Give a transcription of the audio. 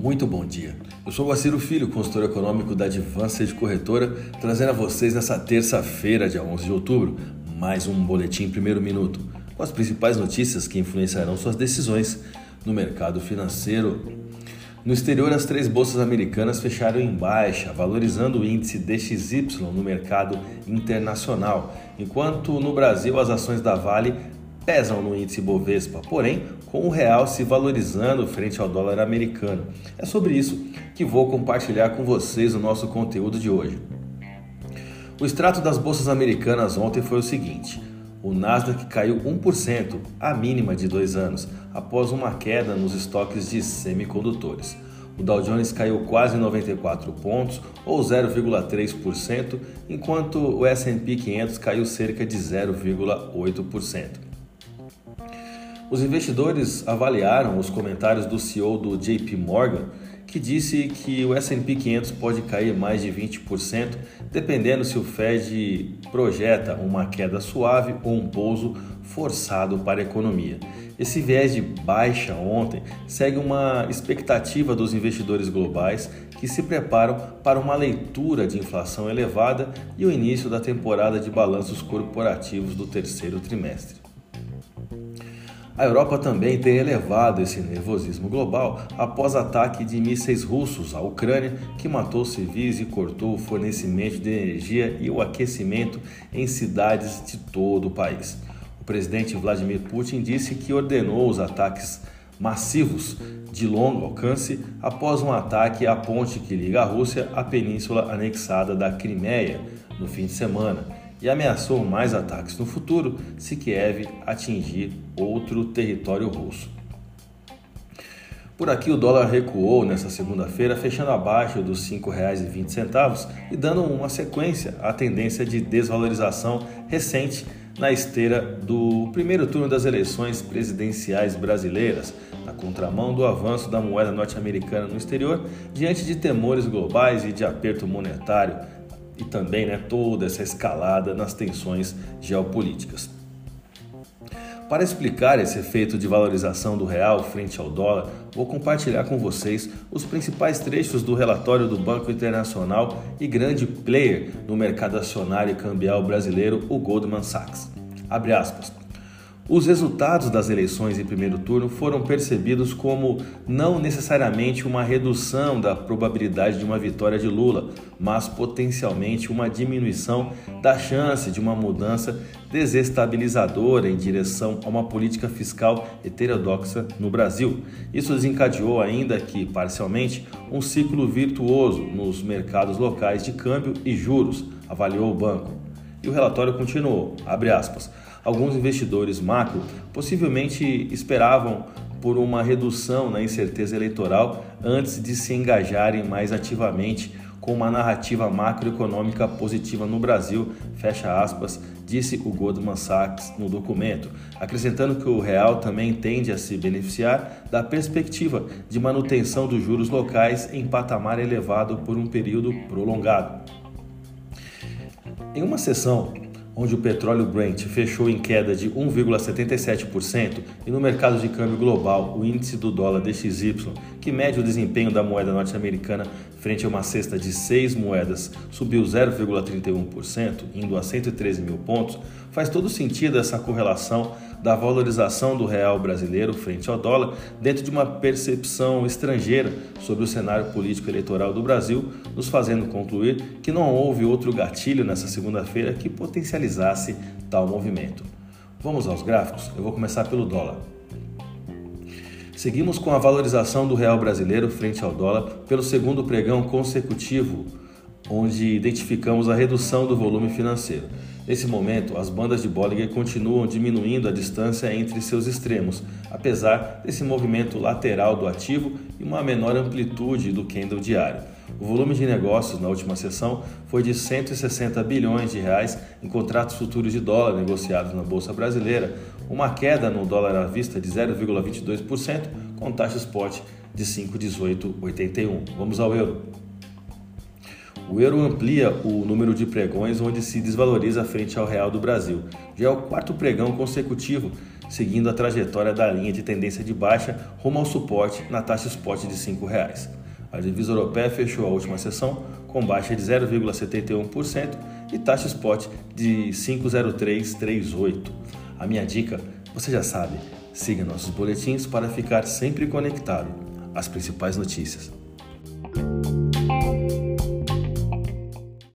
Muito bom dia. Eu sou Guaciro Filho, consultor econômico da Advanced Corretora, trazendo a vocês nessa terça-feira, dia 11 de outubro, mais um boletim primeiro minuto, com as principais notícias que influenciarão suas decisões no mercado financeiro. No exterior, as três bolsas americanas fecharam em baixa, valorizando o índice DXY no mercado internacional, enquanto no Brasil as ações da Vale pesam no índice Bovespa, porém com o real se valorizando frente ao dólar americano. É sobre isso que vou compartilhar com vocês o nosso conteúdo de hoje. O extrato das bolsas americanas ontem foi o seguinte: o Nasdaq caiu 1%, a mínima de dois anos, após uma queda nos estoques de semicondutores. O Dow Jones caiu quase 94 pontos, ou 0,3%, enquanto o S&P 500 caiu cerca de 0,8%. Os investidores avaliaram os comentários do CEO do JP Morgan, que disse que o S&P 500 pode cair mais de 20%, dependendo se o Fed projeta uma queda suave ou um pouso forçado para a economia. Esse viés de baixa ontem segue uma expectativa dos investidores globais que se preparam para uma leitura de inflação elevada e o início da temporada de balanços corporativos do terceiro trimestre. A Europa também tem elevado esse nervosismo global após ataque de mísseis russos à Ucrânia, que matou civis e cortou o fornecimento de energia e o aquecimento em cidades de todo o país. O presidente Vladimir Putin disse que ordenou os ataques massivos de longo alcance após um ataque à ponte que liga a Rússia à península anexada da Crimeia no fim de semana e ameaçou mais ataques no futuro se Kiev atingir outro território russo. Por aqui, o dólar recuou nesta segunda-feira, fechando abaixo dos R$ 5,20 e dando uma sequência à tendência de desvalorização recente na esteira do primeiro turno das eleições presidenciais brasileiras, na contramão do avanço da moeda norte-americana no exterior, diante de temores globais e de aperto monetário e também né, toda essa escalada nas tensões geopolíticas. Para explicar esse efeito de valorização do real frente ao dólar, vou compartilhar com vocês os principais trechos do relatório do Banco Internacional e grande player no mercado acionário e cambial brasileiro, o Goldman Sachs. Abre aspas. Os resultados das eleições em primeiro turno foram percebidos como não necessariamente uma redução da probabilidade de uma vitória de Lula, mas potencialmente uma diminuição da chance de uma mudança desestabilizadora em direção a uma política fiscal heterodoxa no Brasil. Isso desencadeou ainda que, parcialmente, um ciclo virtuoso nos mercados locais de câmbio e juros, avaliou o banco. E o relatório continuou, aspas, alguns investidores macro possivelmente esperavam por uma redução na incerteza eleitoral antes de se engajarem mais ativamente com uma narrativa macroeconômica positiva no Brasil, fecha aspas, disse o Goldman Sachs no documento, acrescentando que o real também tende a se beneficiar da perspectiva de manutenção dos juros locais em patamar elevado por um período prolongado. Em uma sessão onde o petróleo Brent fechou em queda de 1,77% e no mercado de câmbio global, o índice do dólar DXY, que mede o desempenho da moeda norte-americana frente a uma cesta de seis moedas, subiu 0,31%, indo a 113 mil pontos, faz todo sentido essa correlação da valorização do real brasileiro frente ao dólar dentro de uma percepção estrangeira sobre o cenário político eleitoral do Brasil, nos fazendo concluir que não houve outro gatilho nessa segunda-feira que potencializasse tal movimento. Vamos aos gráficos? Eu vou começar pelo dólar. Seguimos com a valorização do real brasileiro frente ao dólar pelo segundo pregão consecutivo, onde identificamos a redução do volume financeiro. Nesse momento, as bandas de Bollinger continuam diminuindo a distância entre seus extremos, apesar desse movimento lateral do ativo e uma menor amplitude do candle diário. O volume de negócios na última sessão foi de 160 bilhões de reais em contratos futuros de dólar negociados na bolsa brasileira, uma queda no dólar à vista de 0,22%, com taxa spot de 5,1881. Vamos ao euro. O euro amplia o número de pregões onde se desvaloriza frente ao real do Brasil. Já é o quarto pregão consecutivo, seguindo a trajetória da linha de tendência de baixa rumo ao suporte na taxa spot de R$ 5,00. A divisa europeia fechou a última sessão com baixa de 0,71% e taxa spot de 5,0338. A minha dica, você já sabe, siga nossos boletins para ficar sempre conectado às principais notícias.